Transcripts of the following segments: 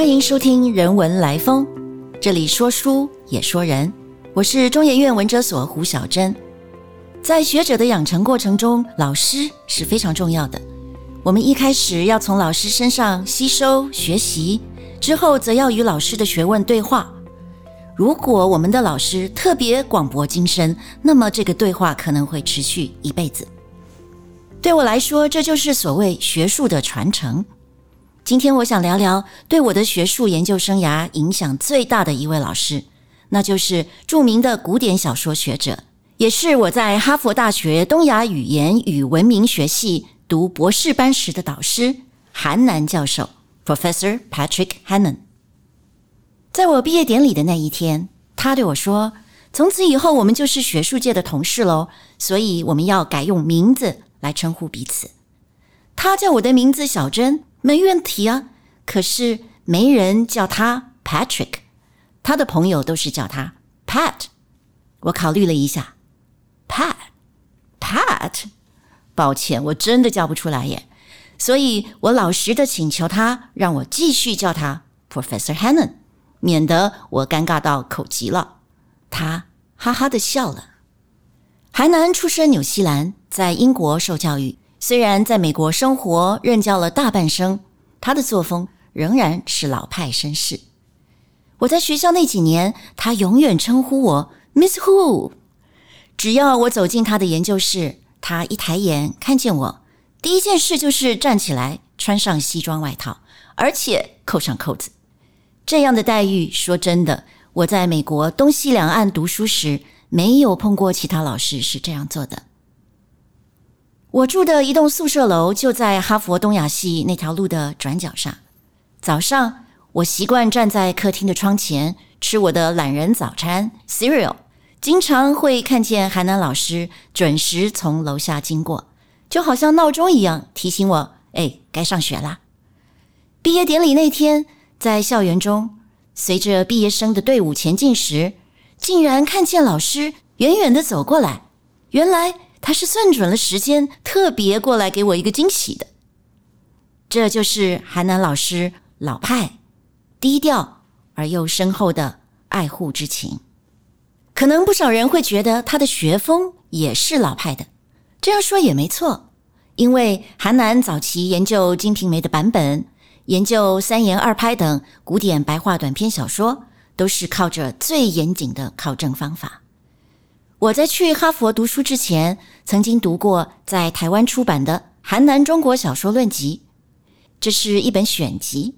欢迎收听《人文来风》，这里说书也说人。我是中研院文哲所胡小珍。在学者的养成过程中，老师是非常重要的。我们一开始要从老师身上吸收学习，之后则要与老师的学问对话。如果我们的老师特别广博精深，那么这个对话可能会持续一辈子。对我来说，这就是所谓学术的传承。今天我想聊聊对我的学术研究生涯影响最大的一位老师，那就是著名的古典小说学者，也是我在哈佛大学东亚语言与文明学系读博士班时的导师韩南教授 （Professor Patrick Hannan）。在我毕业典礼的那一天，他对我说：“从此以后，我们就是学术界的同事喽，所以我们要改用名字。”来称呼彼此，他叫我的名字小珍，没问题啊。可是没人叫他 Patrick，他的朋友都是叫他 Pat。我考虑了一下，Pat，Pat，抱歉，我真的叫不出来耶。所以我老实的请求他让我继续叫他 Professor Hannon，免得我尴尬到口急了。他哈哈的笑了。韩南出身纽西兰。在英国受教育，虽然在美国生活任教了大半生，他的作风仍然是老派绅士。我在学校那几年，他永远称呼我 Miss Who。只要我走进他的研究室，他一抬眼看见我，第一件事就是站起来，穿上西装外套，而且扣上扣子。这样的待遇，说真的，我在美国东西两岸读书时，没有碰过其他老师是这样做的。我住的一栋宿舍楼就在哈佛东亚系那条路的转角上。早上，我习惯站在客厅的窗前吃我的懒人早餐 cereal，经常会看见韩南老师准时从楼下经过，就好像闹钟一样提醒我：“哎，该上学啦。”毕业典礼那天，在校园中，随着毕业生的队伍前进时，竟然看见老师远远的走过来。原来。他是算准了时间，特别过来给我一个惊喜的。这就是韩南老师老派、低调而又深厚的爱护之情。可能不少人会觉得他的学风也是老派的，这样说也没错。因为韩南早期研究《金瓶梅》的版本，研究三言二拍等古典白话短篇小说，都是靠着最严谨的考证方法。我在去哈佛读书之前，曾经读过在台湾出版的《韩南中国小说论集》，这是一本选集。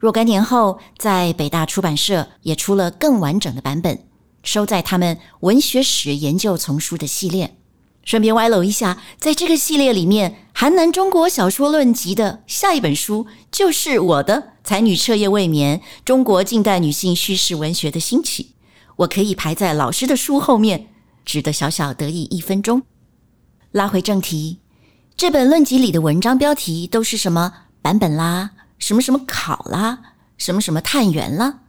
若干年后，在北大出版社也出了更完整的版本，收在他们文学史研究丛书的系列。顺便歪楼一下，在这个系列里面，《韩南中国小说论集》的下一本书就是我的《才女彻夜未眠：中国近代女性叙事文学的兴起》，我可以排在老师的书后面。值得小小得意一分钟。拉回正题，这本论集里的文章标题都是什么版本啦？什么什么考啦？什么什么探员啦？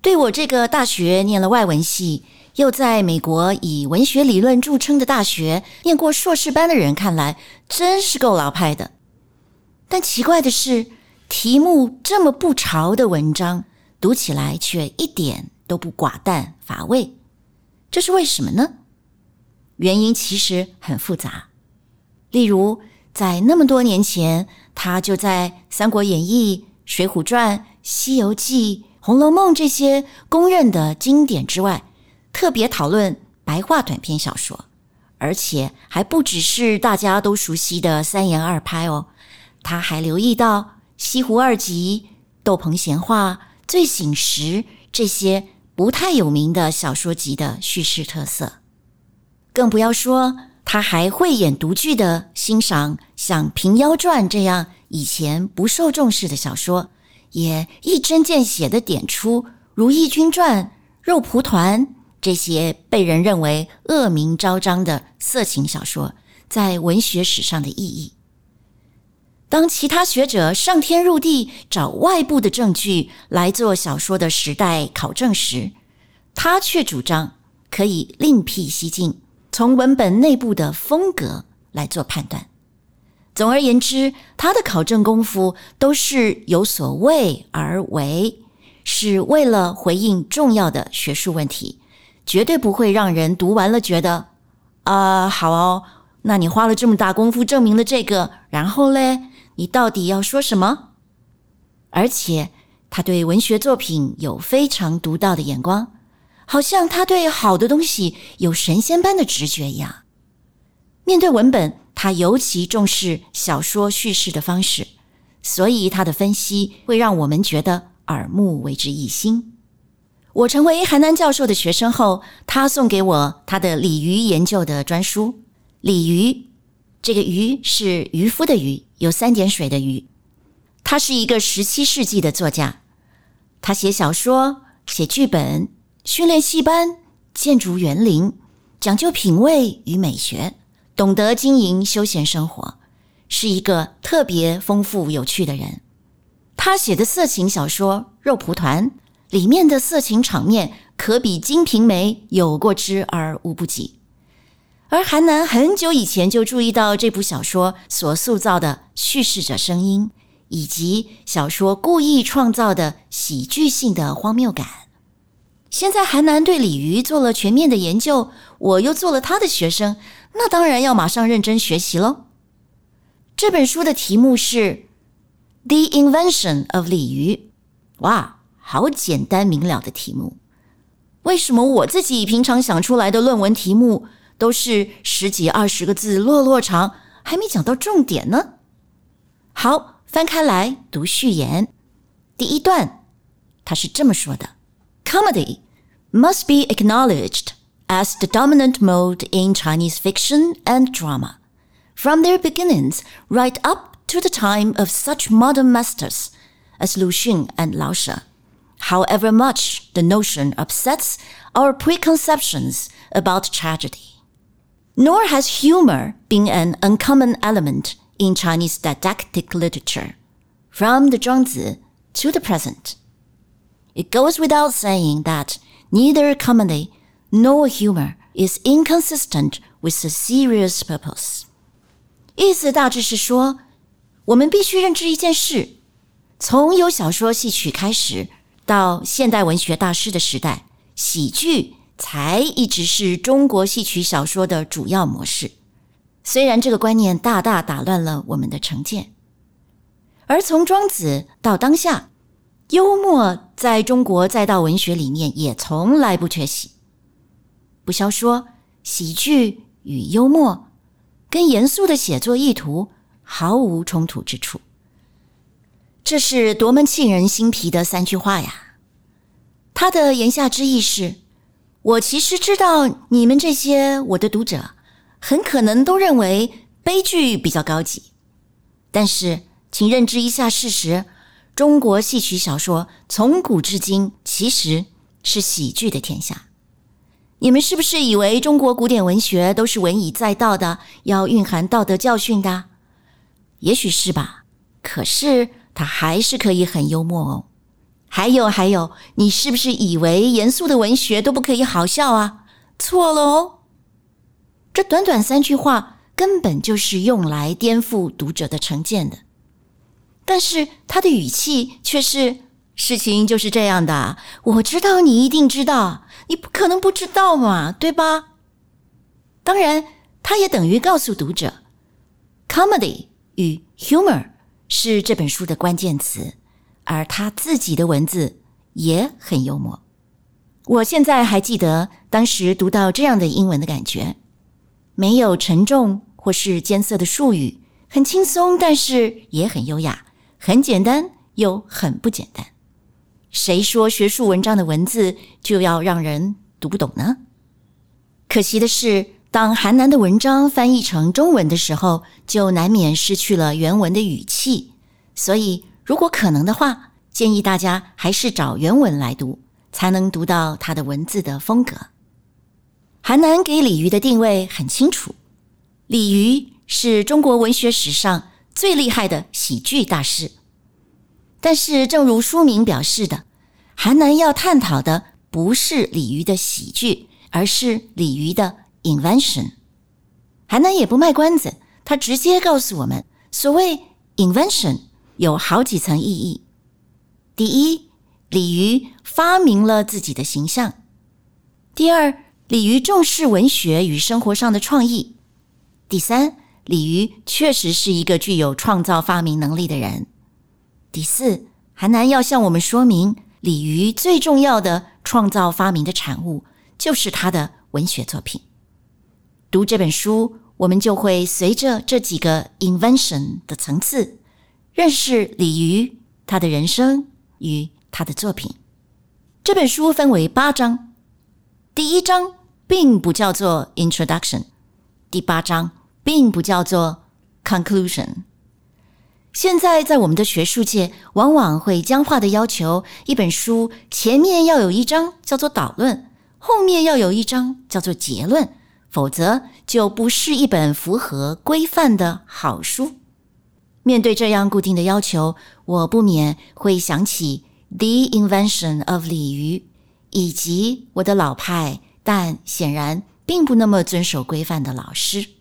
对我这个大学念了外文系，又在美国以文学理论著称的大学念过硕士班的人看来，真是够老派的。但奇怪的是，题目这么不潮的文章，读起来却一点都不寡淡乏味。这是为什么呢？原因其实很复杂。例如，在那么多年前，他就在《三国演义》《水浒传》《西游记》《红楼梦》这些公认的经典之外，特别讨论白话短篇小说，而且还不只是大家都熟悉的三言二拍哦。他还留意到《西湖二集》《斗篷闲话》《醉醒时》这些。不太有名的小说集的叙事特色，更不要说他还会演独具的欣赏，像《平妖传》这样以前不受重视的小说，也一针见血的点出《如懿君传》《肉蒲团》这些被人认为恶名昭彰的色情小说在文学史上的意义。当其他学者上天入地找外部的证据来做小说的时代考证时，他却主张可以另辟蹊径，从文本内部的风格来做判断。总而言之，他的考证功夫都是有所为而为，是为了回应重要的学术问题，绝对不会让人读完了觉得啊，好哦，那你花了这么大功夫证明了这个，然后嘞，你到底要说什么？而且他对文学作品有非常独到的眼光，好像他对好的东西有神仙般的直觉一样。面对文本。他尤其重视小说叙事的方式，所以他的分析会让我们觉得耳目为之一新。我成为韩南教授的学生后，他送给我他的鲤鱼研究的专书。鲤鱼，这个鱼是渔夫的鱼，有三点水的鱼。他是一个十七世纪的作家，他写小说、写剧本、训练戏班、建筑园林，讲究品味与美学。懂得经营休闲生活，是一个特别丰富有趣的人。他写的色情小说《肉蒲团》里面的色情场面，可比《金瓶梅》有过之而无不及。而韩南很久以前就注意到这部小说所塑造的叙事者声音，以及小说故意创造的喜剧性的荒谬感。现在韩南对鲤鱼做了全面的研究，我又做了他的学生。那当然要马上认真学习喽。这本书的题目是《The Invention of 鲤鱼》，哇，好简单明了的题目。为什么我自己平常想出来的论文题目都是十几二十个字，落落长，还没讲到重点呢？好，翻开来读序言。第一段，他是这么说的：“Comedy must be acknowledged。” as the dominant mode in Chinese fiction and drama, from their beginnings right up to the time of such modern masters as Lu Xun and Lao She. However much the notion upsets our preconceptions about tragedy. Nor has humor been an uncommon element in Chinese didactic literature, from the Zhuangzi to the present. It goes without saying that neither comedy No humor is inconsistent with a serious purpose。意思大致是说，我们必须认知一件事：从有小说戏曲开始，到现代文学大师的时代，喜剧才一直是中国戏曲小说的主要模式。虽然这个观念大大打乱了我们的成见，而从庄子到当下，幽默 在中国再到文学里面也从来不缺席。不消说，喜剧与幽默跟严肃的写作意图毫无冲突之处。这是多么沁人心脾的三句话呀！他的言下之意是：我其实知道你们这些我的读者很可能都认为悲剧比较高级，但是请认知一下事实：中国戏曲小说从古至今其实是喜剧的天下。你们是不是以为中国古典文学都是文以载道的，要蕴含道德教训的？也许是吧。可是它还是可以很幽默哦。还有还有，你是不是以为严肃的文学都不可以好笑啊？错了哦。这短短三句话根本就是用来颠覆读者的成见的。但是他的语气却是：事情就是这样的。我知道你一定知道。你不可能不知道嘛，对吧？当然，他也等于告诉读者，comedy 与 humor 是这本书的关键词，而他自己的文字也很幽默。我现在还记得当时读到这样的英文的感觉：没有沉重或是艰涩的术语，很轻松，但是也很优雅，很简单又很不简单。谁说学术文章的文字就要让人读不懂呢？可惜的是，当韩南的文章翻译成中文的时候，就难免失去了原文的语气。所以，如果可能的话，建议大家还是找原文来读，才能读到他的文字的风格。韩南给鲤鱼的定位很清楚：鲤鱼是中国文学史上最厉害的喜剧大师。但是，正如书名表示的。韩南要探讨的不是鲤鱼的喜剧，而是鲤鱼的 invention。韩南也不卖关子，他直接告诉我们，所谓 invention 有好几层意义。第一，鲤鱼发明了自己的形象；第二，鲤鱼重视文学与生活上的创意；第三，鲤鱼确实是一个具有创造发明能力的人；第四，韩南要向我们说明，鲤鱼最重要的创造发明的产物就是他的文学作品。读这本书。我们就会随着这几个 invention 的层次，认识鲤鱼他的人生与他的作品。这本书分为八章，第一章并不叫做 introduction，第八章并不叫做 conclusion。现在在我们的学术界，往往会僵化的要求一本书前面要有一章叫做导论，后面要有一章叫做结论。否则就不是一本符合规范的好书。面对这样固定的要求，我不免会想起《The Invention of 鲤鱼》，以及我的老派但显然并不那么遵守规范的老师。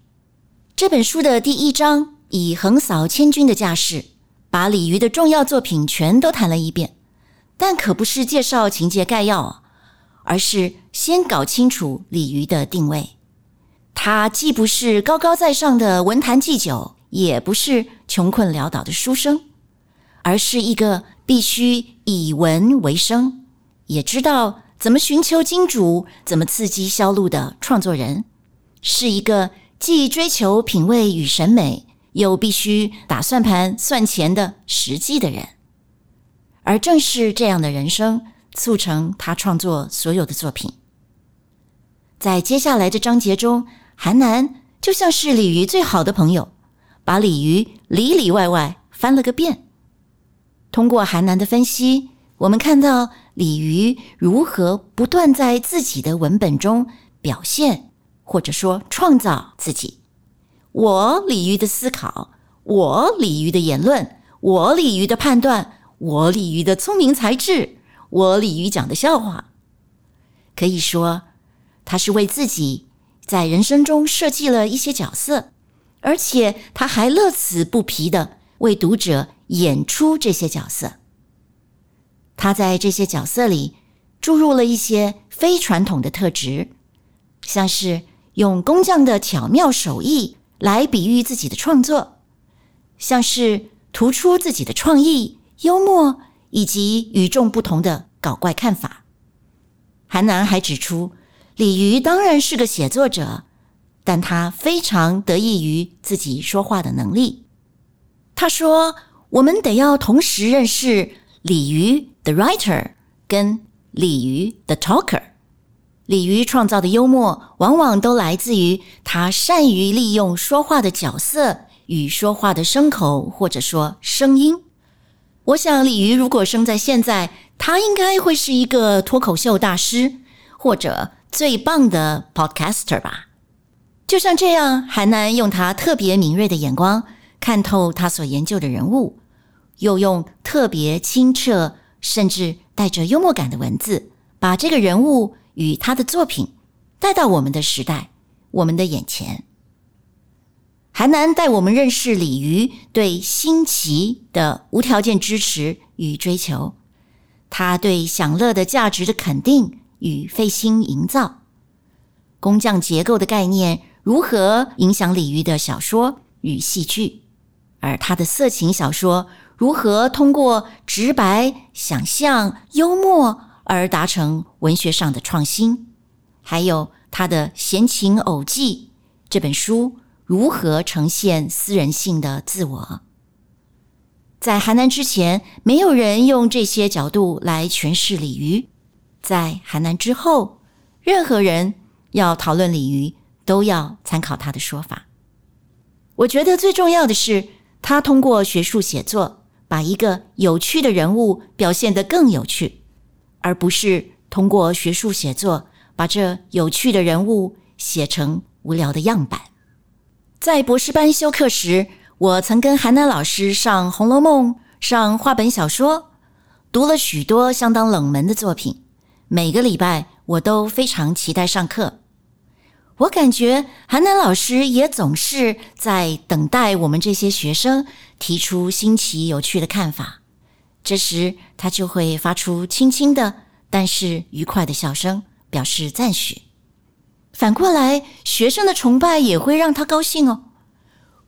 这本书的第一章以横扫千军的架势，把鲤鱼的重要作品全都谈了一遍，但可不是介绍情节概要，而是先搞清楚鲤鱼的定位。他既不是高高在上的文坛祭酒，也不是穷困潦倒的书生，而是一个必须以文为生，也知道怎么寻求金主、怎么刺激销路的创作人，是一个既追求品味与审美，又必须打算盘算钱的实际的人。而正是这样的人生，促成他创作所有的作品。在接下来的章节中。韩南就像是鲤鱼最好的朋友，把鲤鱼里里外外翻了个遍。通过韩南的分析，我们看到鲤鱼如何不断在自己的文本中表现，或者说创造自己。我鲤鱼的思考，我鲤鱼的言论，我鲤鱼的判断，我鲤鱼的聪明才智，我鲤鱼讲的笑话。可以说，他是为自己。在人生中设计了一些角色，而且他还乐此不疲的为读者演出这些角色。他在这些角色里注入了一些非传统的特质，像是用工匠的巧妙手艺来比喻自己的创作，像是突出自己的创意、幽默以及与众不同的搞怪看法。韩南还指出。鲤鱼当然是个写作者，但他非常得益于自己说话的能力。他说：“我们得要同时认识鲤鱼 （the writer） 跟鲤鱼 （the talker）。鲤鱼创造的幽默，往往都来自于他善于利用说话的角色与说话的声口，或者说声音。我想，鲤鱼如果生在现在，他应该会是一个脱口秀大师，或者……最棒的 podcaster 吧，就像这样，韩南用他特别敏锐的眼光看透他所研究的人物，又用特别清澈甚至带着幽默感的文字，把这个人物与他的作品带到我们的时代、我们的眼前。韩南带我们认识鲤鱼对新奇的无条件支持与追求，他对享乐的价值的肯定。与费心营造工匠结构的概念如何影响鲤鱼的小说与戏剧，而他的色情小说如何通过直白、想象、幽默而达成文学上的创新，还有他的闲情偶记这本书如何呈现私人性的自我，在韩南之前，没有人用这些角度来诠释鲤鱼。在韩南之后，任何人要讨论鲤鱼，都要参考他的说法。我觉得最重要的是，他通过学术写作，把一个有趣的人物表现得更有趣，而不是通过学术写作把这有趣的人物写成无聊的样板。在博士班修课时，我曾跟韩南老师上《红楼梦》，上话本小说，读了许多相当冷门的作品。每个礼拜我都非常期待上课。我感觉韩南老师也总是在等待我们这些学生提出新奇有趣的看法。这时，他就会发出轻轻的但是愉快的笑声，表示赞许。反过来，学生的崇拜也会让他高兴哦。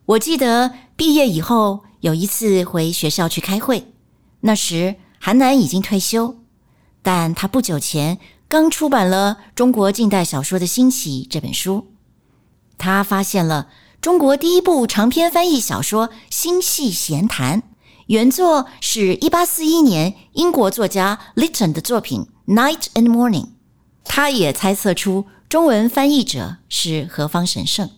我记得毕业以后有一次回学校去开会，那时韩南已经退休，但他不久前。刚出版了《中国近代小说的兴起》这本书，他发现了中国第一部长篇翻译小说《星系闲谈》，原作是一八四一年英国作家 Lytton 的作品《Night and Morning》。他也猜测出中文翻译者是何方神圣。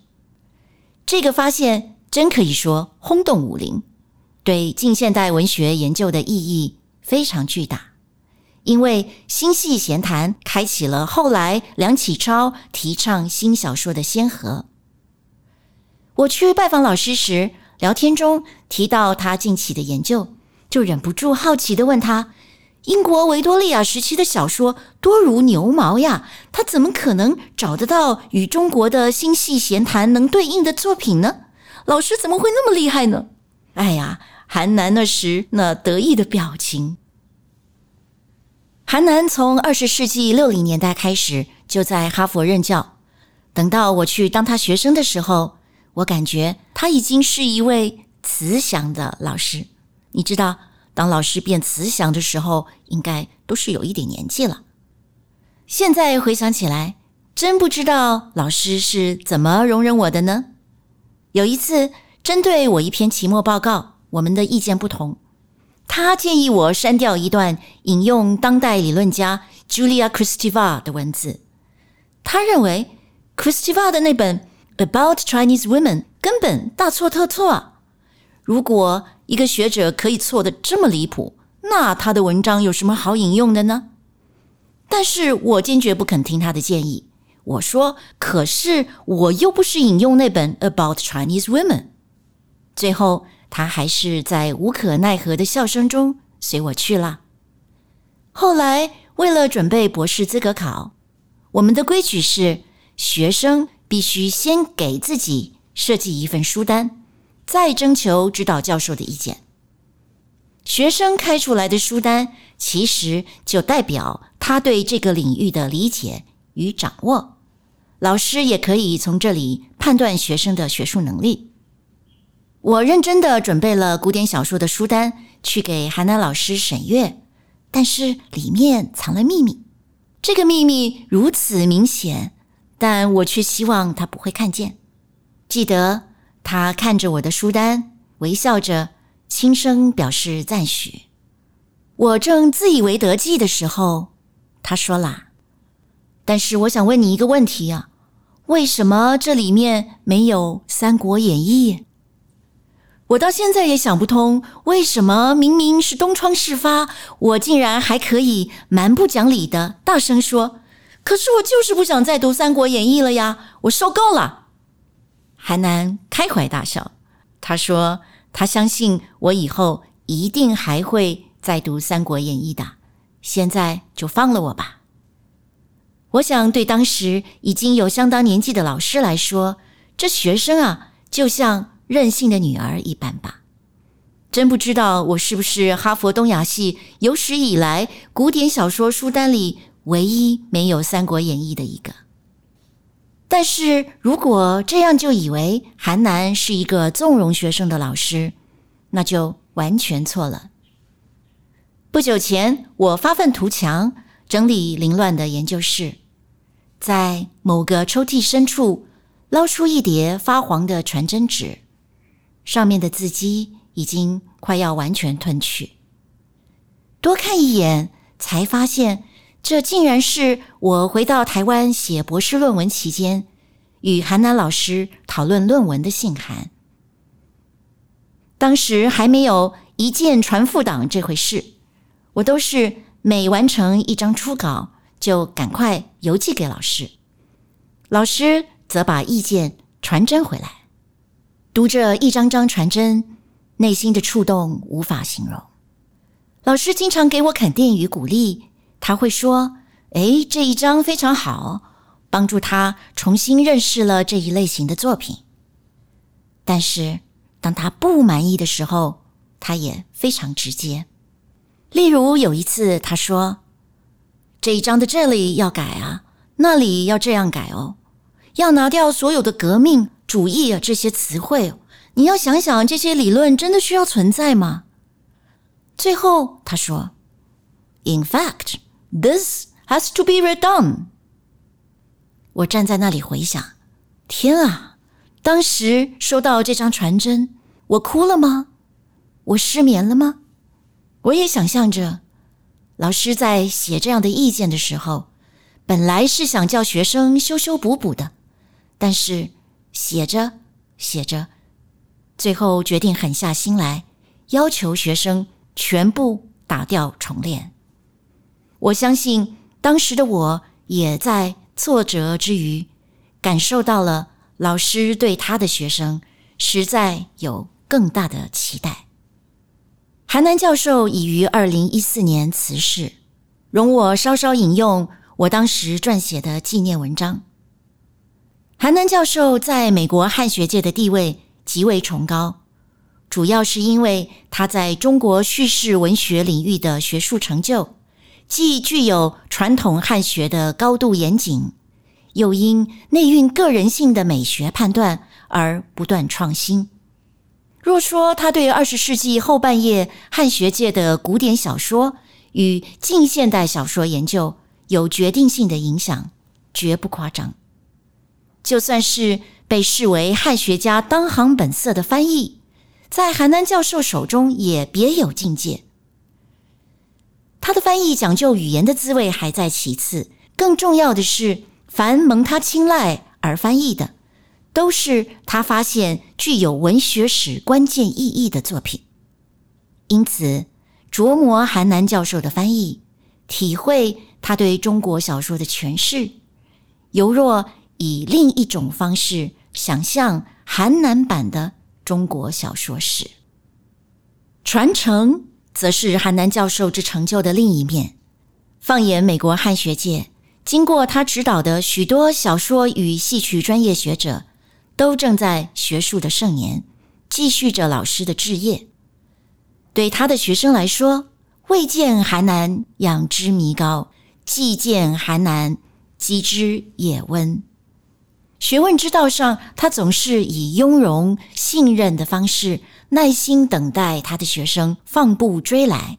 这个发现真可以说轰动武林，对近现代文学研究的意义非常巨大。因为《新戏闲谈》开启了后来梁启超提倡新小说的先河。我去拜访老师时，聊天中提到他近期的研究，就忍不住好奇的问他：“英国维多利亚时期的小说多如牛毛呀，他怎么可能找得到与中国的《新戏闲谈》能对应的作品呢？老师怎么会那么厉害呢？”哎呀，韩南那时那得意的表情。韩南从二十世纪六零年代开始就在哈佛任教。等到我去当他学生的时候，我感觉他已经是一位慈祥的老师。你知道，当老师变慈祥的时候，应该都是有一点年纪了。现在回想起来，真不知道老师是怎么容忍我的呢？有一次，针对我一篇期末报告，我们的意见不同。他建议我删掉一段引用当代理论家 Julia Kristeva 的文字。他认为 Kristeva 的那本 About Chinese Women 根本大错特错啊！如果一个学者可以错的这么离谱，那他的文章有什么好引用的呢？但是我坚决不肯听他的建议。我说：“可是我又不是引用那本 About Chinese Women。”最后。他还是在无可奈何的笑声中随我去了。后来，为了准备博士资格考，我们的规矩是，学生必须先给自己设计一份书单，再征求指导教授的意见。学生开出来的书单，其实就代表他对这个领域的理解与掌握。老师也可以从这里判断学生的学术能力。我认真的准备了古典小说的书单，去给韩南老师审阅，但是里面藏了秘密。这个秘密如此明显，但我却希望他不会看见。记得他看着我的书单，微笑着，轻声表示赞许。我正自以为得计的时候，他说啦：“但是我想问你一个问题啊，为什么这里面没有《三国演义》？”我到现在也想不通，为什么明明是东窗事发，我竟然还可以蛮不讲理的大声说？可是我就是不想再读《三国演义》了呀，我受够了。韩南开怀大笑，他说他相信我以后一定还会再读《三国演义》的，现在就放了我吧。我想对当时已经有相当年纪的老师来说，这学生啊，就像。任性的女儿一般吧，真不知道我是不是哈佛东亚系有史以来古典小说书单里唯一没有《三国演义》的一个。但是如果这样就以为韩南是一个纵容学生的老师，那就完全错了。不久前，我发愤图强，整理凌乱的研究室，在某个抽屉深处捞出一叠发黄的传真纸。上面的字迹已经快要完全褪去，多看一眼才发现，这竟然是我回到台湾写博士论文期间与韩南老师讨论论文的信函。当时还没有一键传复档这回事，我都是每完成一张初稿就赶快邮寄给老师，老师则把意见传真回来。读着一张张传真，内心的触动无法形容。老师经常给我肯定与鼓励，他会说：“哎，这一张非常好。帮助他重新认识了这一类型的作品。但是，当他不满意的时候，他也非常直接。例如有一次，他说：“这一章的这里要改啊，那里要这样改哦，要拿掉所有的革命主义啊这些词汇。你要想想，这些理论真的需要存在吗？”最后他说：“In fact, this has to be redone。”我站在那里回想，天啊！当时收到这张传真，我哭了吗？我失眠了吗？我也想象着，老师在写这样的意见的时候，本来是想叫学生修修补补的，但是写着写着，最后决定狠下心来，要求学生全部打掉重练。我相信当时的我也在挫折之余，感受到了老师对他的学生实在有更大的期待。韩南教授已于二零一四年辞世，容我稍稍引用我当时撰写的纪念文章。韩南教授在美国汉学界的地位极为崇高，主要是因为他在中国叙事文学领域的学术成就，既具有传统汉学的高度严谨，又因内蕴个人性的美学判断而不断创新。若说他对二十世纪后半叶汉学界的古典小说与近现代小说研究有决定性的影响，绝不夸张。就算是被视为汉学家当行本色的翻译，在韩南教授手中也别有境界。他的翻译讲究语言的滋味还在其次，更重要的是，凡蒙他青睐而翻译的。都是他发现具有文学史关键意义的作品，因此琢磨韩南教授的翻译，体会他对中国小说的诠释，犹若以另一种方式想象韩南版的中国小说史。传承则是韩南教授之成就的另一面。放眼美国汉学界，经过他指导的许多小说与戏曲专业学者。都正在学术的盛年，继续着老师的志业。对他的学生来说，未见韩南养之弥高，既见韩南积之也温。学问之道上，他总是以雍容信任的方式，耐心等待他的学生放步追来。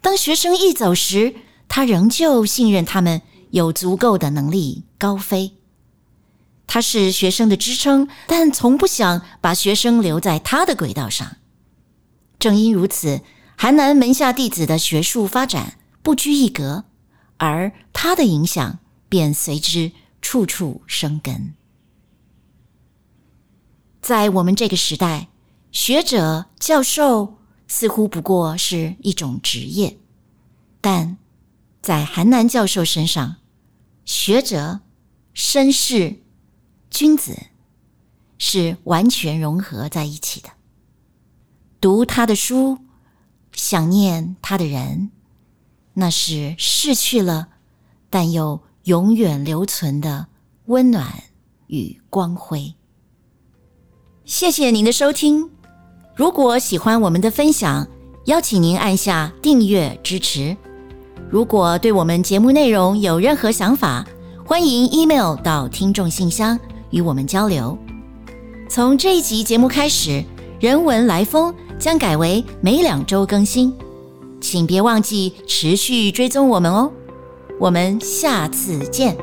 当学生一走时，他仍旧信任他们有足够的能力高飞。他是学生的支撑，但从不想把学生留在他的轨道上。正因如此，韩南门下弟子的学术发展不拘一格，而他的影响便随之处处生根。在我们这个时代，学者、教授似乎不过是一种职业，但在韩南教授身上，学者、绅士。君子是完全融合在一起的。读他的书，想念他的人，那是逝去了但又永远留存的温暖与光辉。谢谢您的收听。如果喜欢我们的分享，邀请您按下订阅支持。如果对我们节目内容有任何想法，欢迎 email 到听众信箱。与我们交流。从这一集节目开始，人文来风将改为每两周更新，请别忘记持续追踪我们哦。我们下次见。